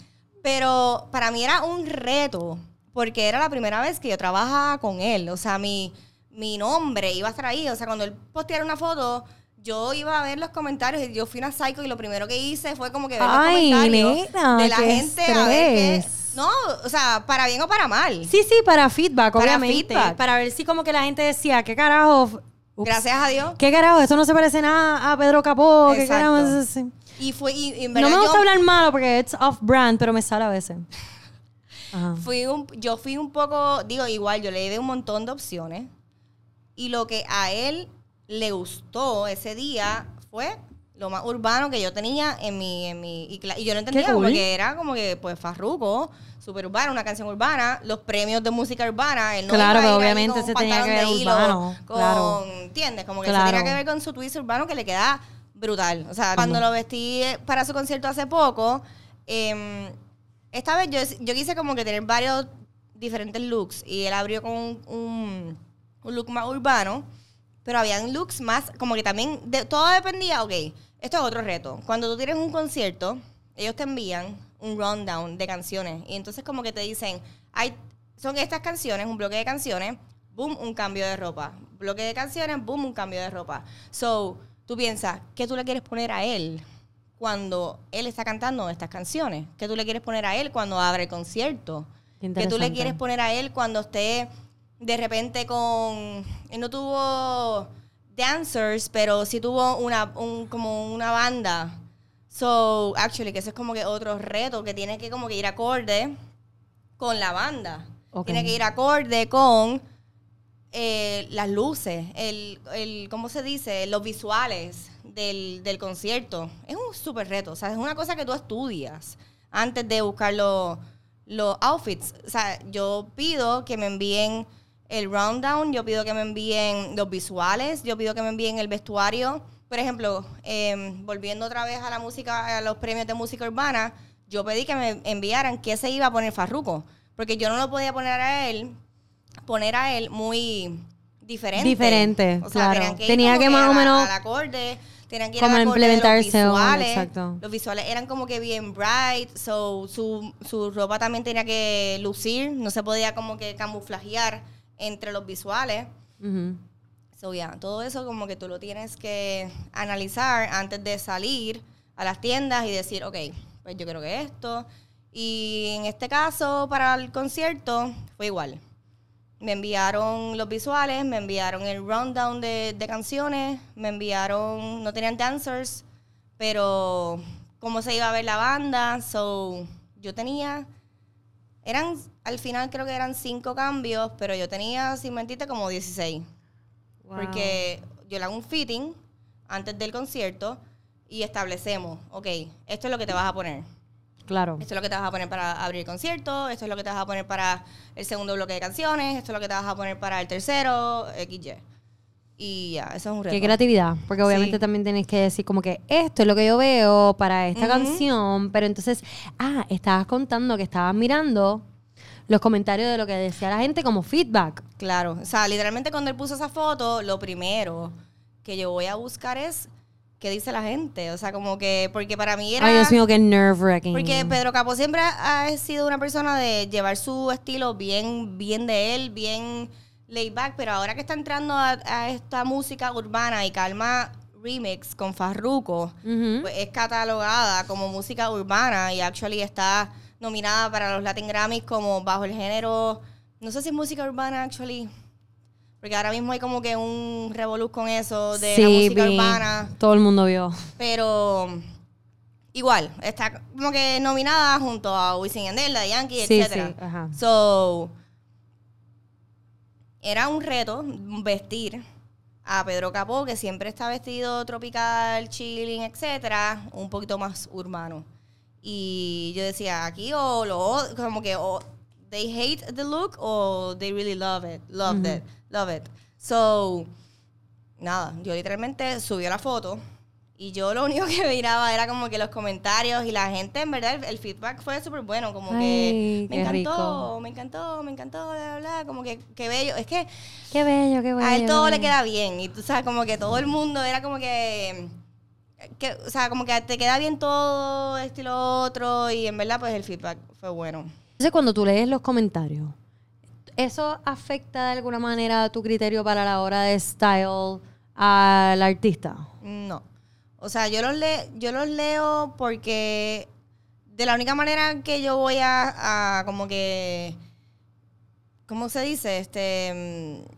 Pero para mí era un reto, porque era la primera vez que yo trabajaba con él. O sea, mi, mi nombre iba a estar ahí. O sea, cuando él posteara una foto, yo iba a ver los comentarios. y Yo fui una psycho y lo primero que hice fue como que ver Ay, los comentarios nena, de la gente a ver qué- estrés. No, o sea, para bien o para mal. Sí, sí, para feedback, Para obviamente. feedback. Para ver si como que la gente decía, ¿qué carajo? Ups. Gracias a Dios. ¿Qué carajo? Esto no se parece nada a Pedro Capó. ¿Qué carajo? es? Y fue, y, y en No me gusta yo- hablar malo porque it's off brand, pero me sale a veces. Ajá. fui un, yo fui un poco, digo, igual, yo le di un montón de opciones. Y lo que a él le gustó ese día fue lo más urbano que yo tenía en mi, en mi y, y yo no entendía cool. que era como que pues Farruko, super urbano, una canción urbana, los premios de música urbana, él no Claro, ahí obviamente se tenía que ver hilo, urbano, con, claro. ¿entiendes? Como que Claro. se tenía que ver con su twist urbano que le queda brutal. O sea, cuando lo vestí eh, para su concierto hace poco, em, esta vez yo, yo quise como que tener varios diferentes looks y él abrió con un, un- un look más urbano, pero habían looks más, como que también, de, todo dependía, ok, esto es otro reto. Cuando tú tienes un concierto, ellos te envían un rundown de canciones y entonces como que te dicen, hay son estas canciones, un bloque de canciones, boom, un cambio de ropa. Bloque de canciones, boom, un cambio de ropa. So, tú piensas, ¿qué tú le quieres poner a él cuando él está cantando estas canciones? ¿Qué tú le quieres poner a él cuando abre el concierto? Qué ¿Qué tú le quieres poner a él cuando esté de repente con... Él no tuvo dancers, pero sí tuvo una, un- como una banda. So, actually, que eso es como que otro reto, que tiene que como que ir acorde con la banda. Tiene que ir acorde con eh, las luces, el, el, ¿cómo se dice? Los visuales del, del concierto. Es un súper reto, o sea, es una cosa que tú estudias antes de buscar los, los outfits. O sea, yo pido que me envíen el rundown, yo pido que me envíen los visuales, yo pido que me envíen el vestuario. Por ejemplo, em, volviendo otra vez a la música, a los premios de música urbana, yo pedí que me enviaran qué se iba a poner Farruko, porque yo no lo podía poner a él, poner a él muy diferente. Diferente, claro. que ir Tenía que más o menos al acorde, tenían que ir como al acorde de los o- visuales. exacto. Los visuales eran como que bien bright, so su, su ropa también tenía que lucir, no se podía como que camuflajear entre los visuales. Ujú. So, yeah, todo eso como que tú lo tienes que analizar antes de salir a las tiendas y decir, ok, pues yo creo que esto. Y en este caso, para el concierto, fue igual. Me enviaron los visuales, me enviaron el rundown de, de canciones, me enviaron, no tenían dancers, pero cómo se iba a ver la banda. So, yo tenía, eran, al final creo que eran cinco cambios, pero yo tenía, sin mentirte, como 16. Wow. Porque yo le hago un fitting antes del concierto y establecemos, ok, esto es lo que te vas a poner. Claro. Esto es lo que te vas a poner para abrir el concierto, esto es lo que te vas a poner para el segundo bloque de canciones, esto es lo que te vas a poner para el tercero, XY. Y ya, eso es un reto. Qué creatividad, porque obviamente Sí. también tienes que decir como que esto es lo que yo veo para esta canción, pero entonces, ah, estabas contando que estabas mirando los comentarios de lo que decía la gente como feedback. Claro, o sea, literalmente cuando él puso esa foto, lo primero que yo voy a buscar es qué dice la gente. O sea, como que, porque para mí era... Ay, Dios mío, qué nerve wracking. Porque Pedro Capó siempre ha sido una persona de llevar su estilo bien, bien de él, bien laid back, pero ahora que está entrando a, a esta música urbana y Calma Remix con Farruko, Ujú. pues es catalogada como música urbana y actually está nominada para los Latin Grammys como bajo el género, no sé si es música urbana actually, porque ahora mismo hay como que un revoluz con eso de la música vi. urbana. Todo el mundo vio. Pero igual, está como que nominada junto a Wisin Yandel, Daddy Yankee, Sí, etcétera. sí, ajá. So, era un reto vestir a Pedro Capó, que siempre está vestido tropical, chilling, etcétera, un poquito más urbano. Y yo decía, aquí o lo como que o they hate the look o they really love it, loved it, love it. So, nada, yo literalmente subí la foto y yo lo único que miraba era como que los comentarios y la gente, en verdad, el, el feedback fue súper bueno, como Ay, que me encantó, rico. me encantó, me encantó, bla, bla, bla, como que qué bello. Es que Qué bello, qué bello. a él todo le queda bien y tú sabes, como que todo el mundo era como que, que, o sea, como que te queda bien todo, esto y lo otro y en verdad pues el feedback fue bueno. Entonces, cuando tú lees los comentarios, ¿eso afecta de alguna manera tu criterio para la hora de style al artista? No. O sea, yo los, le yo los leo porque de la única manera que yo voy a, a como que, ¿cómo se dice? Este, mm,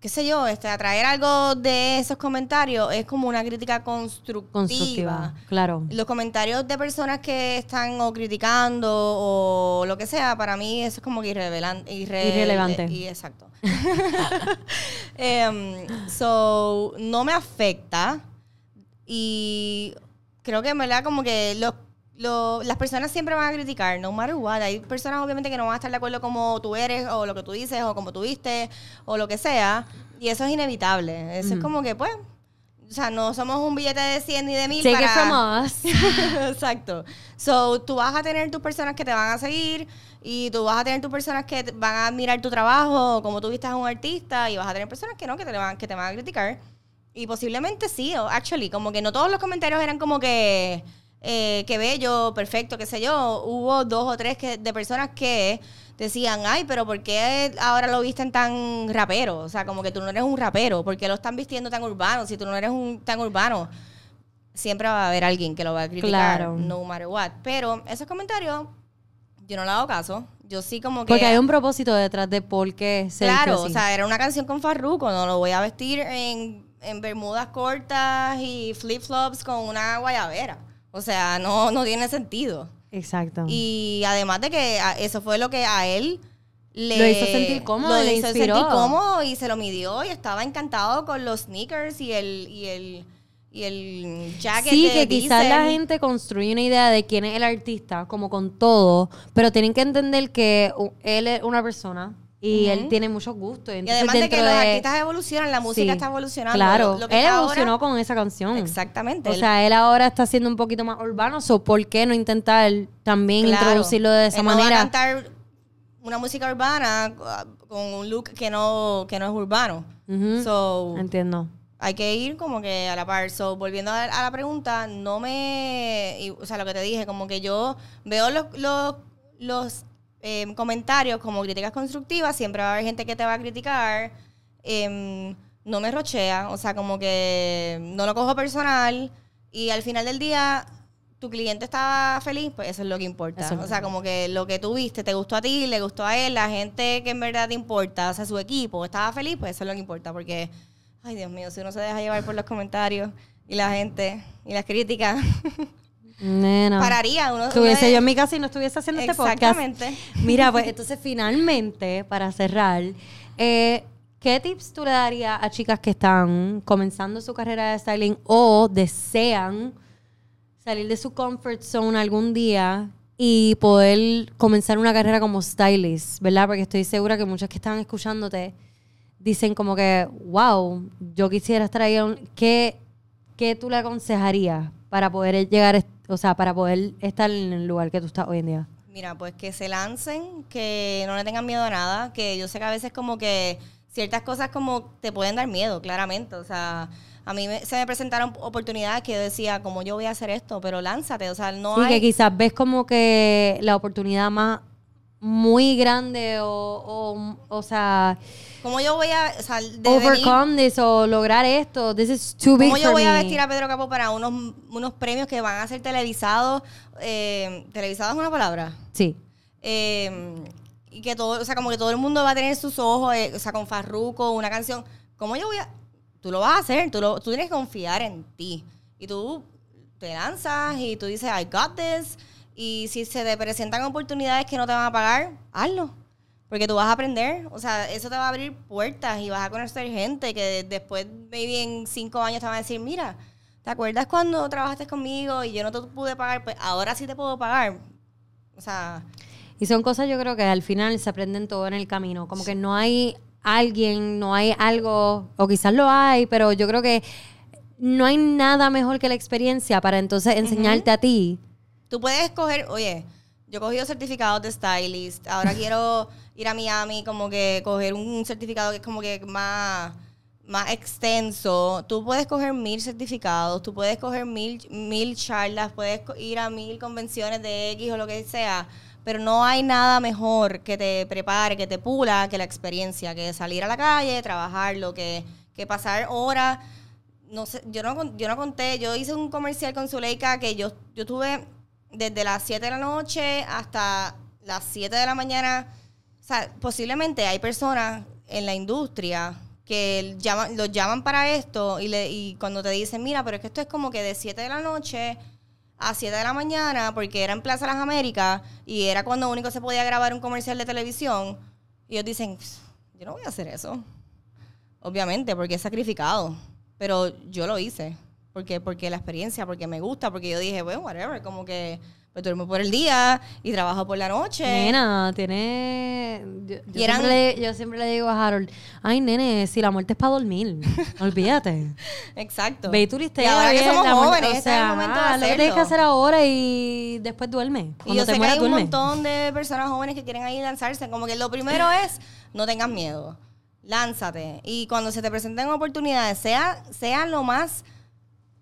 qué sé yo, este, atraer algo de esos comentarios es como una crítica constructiva. Constructiva, claro. Los comentarios de personas que están o criticando o lo que sea, para mí eso es como que irrevelan- irre- Irrelevante. Y, exacto. Em, so, no me afecta y creo que en verdad como que los, lo- las personas siempre van a criticar, no matter what. Hay personas obviamente que no van a estar de acuerdo como tú eres o lo que tú dices o como tú viste o lo que sea. Y eso es inevitable. Eso es como que pues... O sea, no somos un billete de 100 ni de 1000 Take para... it from us. Exacto. So, tú vas a tener tus personas que te van a seguir y tú vas a tener tus personas que van a admirar tu trabajo, como tú viste a un artista, y vas a tener personas que no, que te, van, que te van a criticar. Y posiblemente sí, o actually, como que no todos los comentarios eran como que eh, qué bello, perfecto, qué sé yo. Hubo dos o tres que, de personas que decían, ay, pero ¿por qué ahora lo visten tan rapero? O sea, como que tú no eres un rapero, ¿por qué lo están vistiendo tan urbano si tú no eres un tan urbano? Siempre va a haber alguien que lo va a criticar, Claro. no matter what. Pero esos comentarios, yo no le hago caso. Yo sí como que... Porque hay un propósito detrás de por qué se Claro, o sea, era una canción con Farruko, no lo voy a vestir en, en bermudas cortas y flip-flops con una guayabera. O sea, no, no tiene sentido. Exacto. Y además de que eso fue lo que a él le Lo hizo sentir cómodo, lo le hizo inspiró. sentir cómodo y se lo midió y estaba encantado con los sneakers y el y el y el jacket Sí, de que quizás la gente construye una idea de quién es el artista, como con todo, pero tienen que entender que él es una persona y él tiene muchos gustos. y además de que los artistas evolucionan, la música Sí, está evolucionando. Claro, Lo- lo que él evolucionó ahora- con esa canción. Exactamente. O él- sea, él ahora está siendo un poquito más urbano, so ¿por qué no intentar también Claro. introducirlo de esa Él no va manera? a cantar una música urbana uh, con un look que no, que no es urbano. So, Entiendo. hay que ir como que a la par. So, volviendo a, a la pregunta, no me. y, o sea, lo que te dije, como que yo veo los, los, los, eh, comentarios como críticas constructivas, siempre va a haber gente que te va a criticar. Em, no me rochea, o sea, como que no lo cojo personal. Y al final del día, tu cliente estaba feliz, pues eso es lo que importa. Eso o sea, como que lo que tú viste, te gustó a ti, le gustó a él, la gente que en verdad te importa, o sea, su equipo estaba feliz, pues eso es lo que importa. Porque, ay Dios mío, si uno se deja llevar por los comentarios y la gente y las críticas, Nena. pararía. Uno, Estuviese uno- yo en mi casa y no estuviese haciendo este podcast. Exactamente. Mira, pues entonces finalmente, para cerrar, eh, ¿qué tips tú le darías a chicas que están comenzando su carrera de styling o desean salir de su comfort zone algún día y poder comenzar una carrera como stylist, ¿verdad? Porque estoy segura que muchas que están escuchándote dicen como que, wow, yo quisiera estar ahí. ¿Qué, qué tú le aconsejarías para poder llegar, o sea, para poder estar en el lugar que tú estás hoy en día? Mira, pues que se lancen, que no le tengan miedo a nada, que yo sé que a veces como que ciertas cosas como te pueden dar miedo, claramente. O sea, a mí me- se me presentaron oportunidades que yo decía, como yo voy a hacer esto? Pero lánzate, o sea, no Sí, hay... que quizás ves como que la oportunidad más muy grande o, o, o sea, ¿Cómo yo voy a... O sea, de venir- overcome this o lograr esto. This is too big ¿Cómo yo for voy a me. vestir a Pedro Capo para unos, unos premios que van a ser televisados? Eh, ¿Televisados es una palabra? Sí. Eh, y que todo, o sea, como que todo el mundo va a tener sus ojos, eh, o sea, con Farruko, una canción. ¿Cómo yo voy a...? Tú lo vas a hacer, tú, lo- tú tienes que confiar en ti. Y tú te lanzas y tú dices, I got this. Y si se te presentan oportunidades que no te van a pagar, hazlo. Porque tú vas a aprender, o sea, eso te va a abrir puertas y vas a conocer gente que después, maybe en cinco años te van a decir, mira, ¿te acuerdas cuando trabajaste conmigo y yo no te pude pagar? Pues ahora sí te puedo pagar. O sea, Y son cosas yo creo que al final se aprenden todo en el camino. Como que no hay alguien, no hay algo, o quizás lo hay, pero yo creo que no hay nada mejor que la experiencia para entonces enseñarte a ti. Tú puedes escoger, oye, yo he cogido certificados de stylist, ahora quiero ir a Miami, como que coger un certificado que es como que más, más extenso. Tú puedes coger mil certificados, tú puedes coger mil, mil charlas, puedes ir a mil convenciones de X o lo que sea, pero no hay nada mejor que te prepare, que te pula, que la experiencia, que salir a la calle, trabajarlo, que, que pasar horas no sé, yo no, yo no conté, yo hice un comercial con Zuleika que yo, yo tuve desde las 7 de la noche hasta las 7 de la mañana. O sea, posiblemente hay personas en la industria que los llaman para esto y, le, y cuando te dicen, mira, pero es que esto es como que de 7 de la noche a 7 de la mañana, porque era en Plaza Las Américas y era cuando único se podía grabar un comercial de televisión. Y ellos dicen, yo no voy a hacer eso. Obviamente, porque es sacrificado. Pero yo lo hice. Porque, porque la experiencia, porque me gusta, porque yo dije, bueno, whatever, como que pues, duermo por el día y trabajo por la noche. Nena, tiene. Yo, yo Y eran- siempre le, yo siempre le digo a Harold: Ay, nene, si la muerte es para dormir, olvídate. Exacto. Ve y turistea. Y ahora que somos jóvenes, o este es el sea, momento de ajá, Lo que tienes que hacerlo. hacer ahora y después duerme. Y Cuando yo te sé que mueras, hay un duerme. montón de personas jóvenes que quieren ahí lanzarse. Como que lo primero es, no tengas miedo. Lánzate. Y cuando se te presenten oportunidades, sea, sean lo más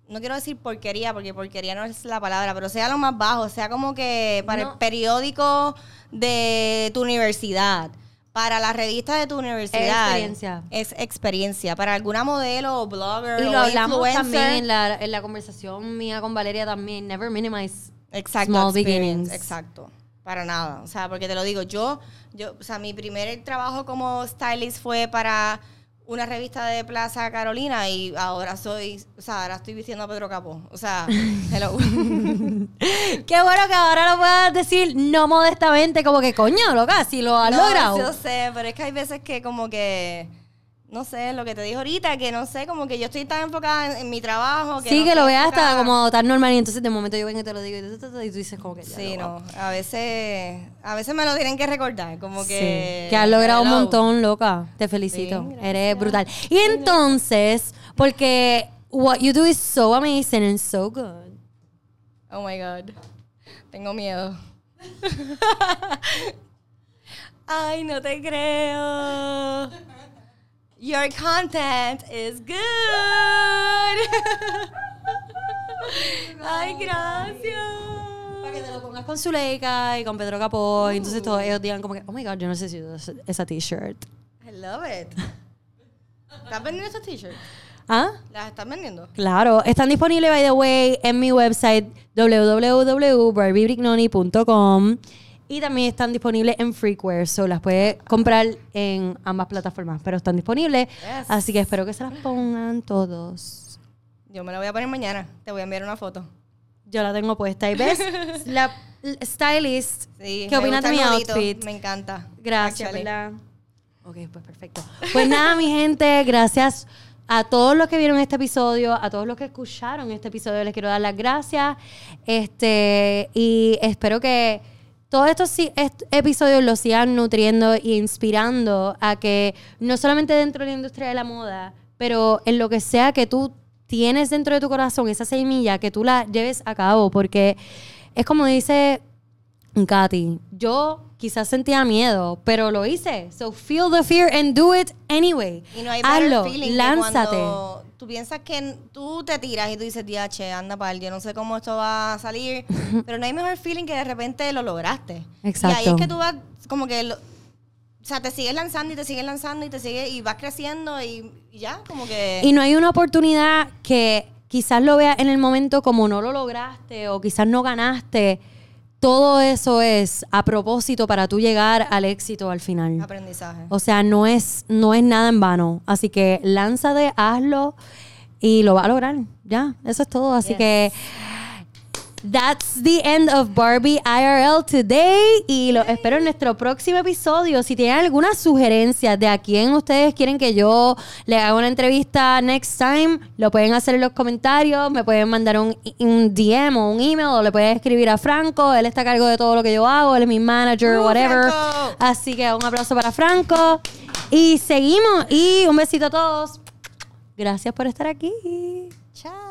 no quiero decir porquería, porque porquería no es la palabra, pero sea lo más bajo, sea como que para No. el periódico de tu universidad, para la revista de tu universidad. experiencia. Es experiencia. Para alguna modelo o blogger Y o lo hablamos influencer. también en la, en la conversación mía con Valeria también. Never minimize Exacto, small beginnings. Exacto. Para nada. O sea, porque te lo digo, yo, yo, o sea, mi primer trabajo como stylist fue para una revista de Plaza Carolina y ahora soy, o sea, ahora estoy vistiendo a Pedro Capó. O sea, hello. Qué bueno que ahora lo puedas decir no modestamente, como que coño, loca, si lo has No, logrado. Yo sé, pero es que hay veces que como que, no sé, lo que te dije ahorita, que no sé, como que yo estoy tan enfocada en, en mi trabajo. Que sí, no que lo veas hasta como tan normal y entonces de momento yo vengo y te lo digo y tú, tú- tú- y tú dices como que ya, Sí, no. A veces, a veces me lo tienen que recordar, como que... Sí, que has logrado un montón, loca. Te felicito. Sí. Eres brutal. Y entonces, porque what you do is so amazing and so good. Oh my God. Tengo miedo. Ay, no te creo. Your content is good. Ay, gracias. Para que te lo pongas con Zuleika y con Pedro Capó. Y entonces todos ellos digan como que, oh my God, yo necesito esa- esa t-shirt. I love it. ¿Estás vendiendo estos t-shirts? ¿Ah? ¿Las estás vendiendo? Claro, están disponibles, by the way, en mi website www.barbiebrignoni.com y también están disponibles en Freakware, so las puedes comprar en ambas plataformas, pero están disponibles, Yes. así que espero que se las pongan todos. Yo me la voy a poner mañana. Te voy a enviar una foto. Yo la tengo puesta y ves, la stylist, Sí, ¿qué opinas de mi outfit? Me encanta. Gracias. Ok, pues perfecto. Pues nada, mi gente, gracias a todos los que vieron este episodio, a todos los que escucharon este episodio, les quiero dar las gracias. Este, y espero que todos estos si- est- episodios los sigan nutriendo e inspirando a que no solamente dentro de la industria de la moda, pero en lo que sea que tú tienes dentro de tu corazón, esa semilla, que tú la lleves a cabo, porque es como dice Katy, yo quizás sentía miedo, pero lo hice. So feel the fear and do it anyway. Y no hay Hazlo, feeling que lánzate. cuando tú piensas que tú te tiras y tú dices, che, anda pal, yo no sé cómo esto va a salir, pero no hay mejor feeling que de repente lo lograste. Y ahí Exacto. es que tú vas como que lo- o sea, te sigues lanzando y te sigues lanzando y te sigues y vas creciendo y, y ya, como que Y no hay una oportunidad que quizás lo veas en el momento como no lo lograste o quizás no ganaste. Todo eso es a propósito para tú llegar al éxito al final. aprendizaje. O sea, no es, no es nada en vano. Así que lánzate, hazlo y lo vas a lograr. Ya, eso es todo. Así Yes. que that's the end of Barbie IRL today. Y lo espero en nuestro próximo episodio. Si tienen alguna sugerencia de a quién ustedes quieren que yo le haga una entrevista next time, lo pueden hacer en los comentarios. Me pueden mandar un, un DM o un email o le pueden escribir a Franco. Él está a cargo de todo lo que yo hago. Él es mi manager, Uh, whatever. Franco. Así que un aplauso para Franco. Y seguimos. Y un besito a todos. Gracias por estar aquí. Chao.